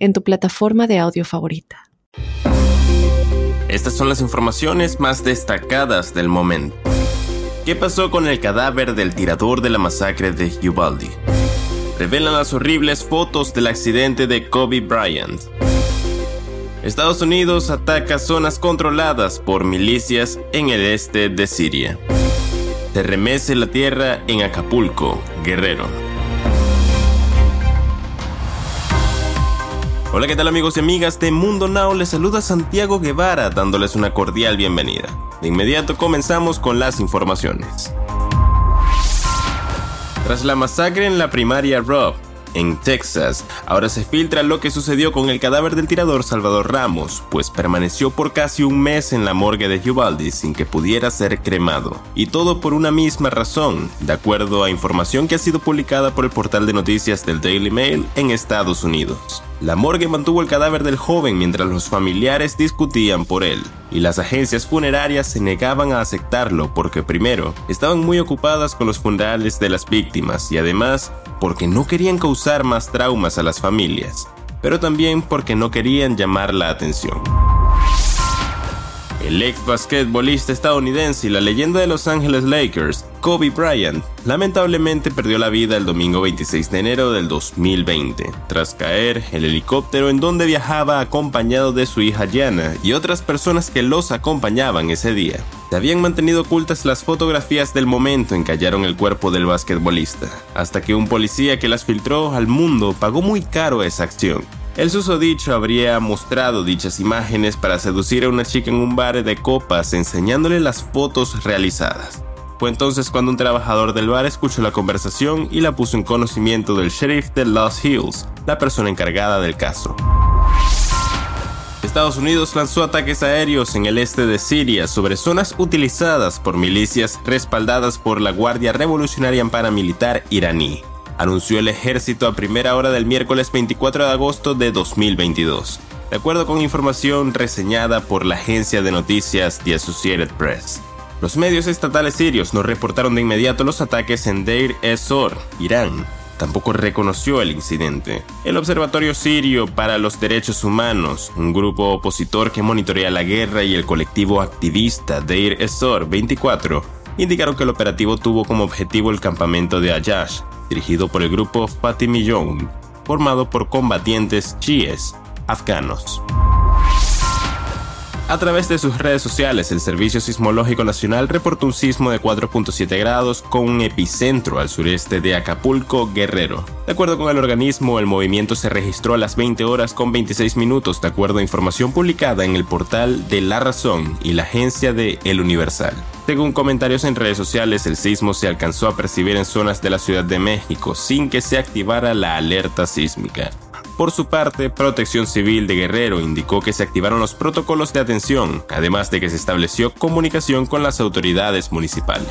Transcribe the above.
en tu plataforma de audio favorita. Estas son las informaciones más destacadas del momento. ¿Qué pasó con el cadáver del tirador de la masacre de Uvalde? Revelan las horribles fotos del accidente de Kobe Bryant. Estados Unidos ataca zonas controladas por milicias en el este de Siria. Se remece la tierra en Acapulco, Guerrero. Hola, ¿qué tal amigos y amigas de Mundo Now? Les saluda Santiago Guevara dándoles una cordial bienvenida. De inmediato comenzamos con las informaciones. Tras la masacre en la primaria Rob, en Texas. Ahora se filtra lo que sucedió con el cadáver del tirador Salvador Ramos, pues permaneció por casi un mes en la morgue de Uvalde sin que pudiera ser cremado. Y todo por una misma razón, de acuerdo a información que ha sido publicada por el portal de noticias del Daily Mail en Estados Unidos. La morgue mantuvo el cadáver del joven mientras los familiares discutían por él, y las agencias funerarias se negaban a aceptarlo porque primero, estaban muy ocupadas con los funerales de las víctimas y además porque no querían causar más traumas a las familias, pero también porque no querían llamar la atención. El ex basquetbolista estadounidense y la leyenda de Los Angeles Lakers, Kobe Bryant, lamentablemente perdió la vida el domingo 26 de enero del 2020, tras caer el helicóptero en donde viajaba acompañado de su hija Jana y otras personas que los acompañaban ese día. Se habían mantenido ocultas las fotografías del momento en que hallaron el cuerpo del basquetbolista, hasta que un policía que las filtró al mundo pagó muy caro esa acción. El susodicho habría mostrado dichas imágenes para seducir a una chica en un bar de copas enseñándole las fotos realizadas. Fue entonces cuando un trabajador del bar escuchó la conversación y la puso en conocimiento del sheriff de Los Hills, la persona encargada del caso. Estados Unidos lanzó ataques aéreos en el este de Siria sobre zonas utilizadas por milicias respaldadas por la Guardia Revolucionaria Paramilitar iraní anunció el ejército a primera hora del miércoles 24 de agosto de 2022, de acuerdo con información reseñada por la agencia de noticias The Associated Press. Los medios estatales sirios no reportaron de inmediato los ataques en Deir ez-Zor, Irán. Tampoco reconoció el incidente. El Observatorio Sirio para los Derechos Humanos, un grupo opositor que monitorea la guerra y el colectivo activista Deir ez-Zor 24, indicaron que el operativo tuvo como objetivo el campamento de Ayash, dirigido por el grupo Fatimi Young, formado por combatientes chiíes afganos. A través de sus redes sociales, el Servicio Sismológico Nacional reportó un sismo de 4.7 grados con un epicentro al sureste de Acapulco, Guerrero. De acuerdo con el organismo, el movimiento se registró a las 20 horas con 26 minutos, de acuerdo a información publicada en el portal de La Razón y la agencia de El Universal. Según comentarios en redes sociales, el sismo se alcanzó a percibir en zonas de la Ciudad de México sin que se activara la alerta sísmica. Por su parte, Protección Civil de Guerrero indicó que se activaron los protocolos de atención, además de que se estableció comunicación con las autoridades municipales.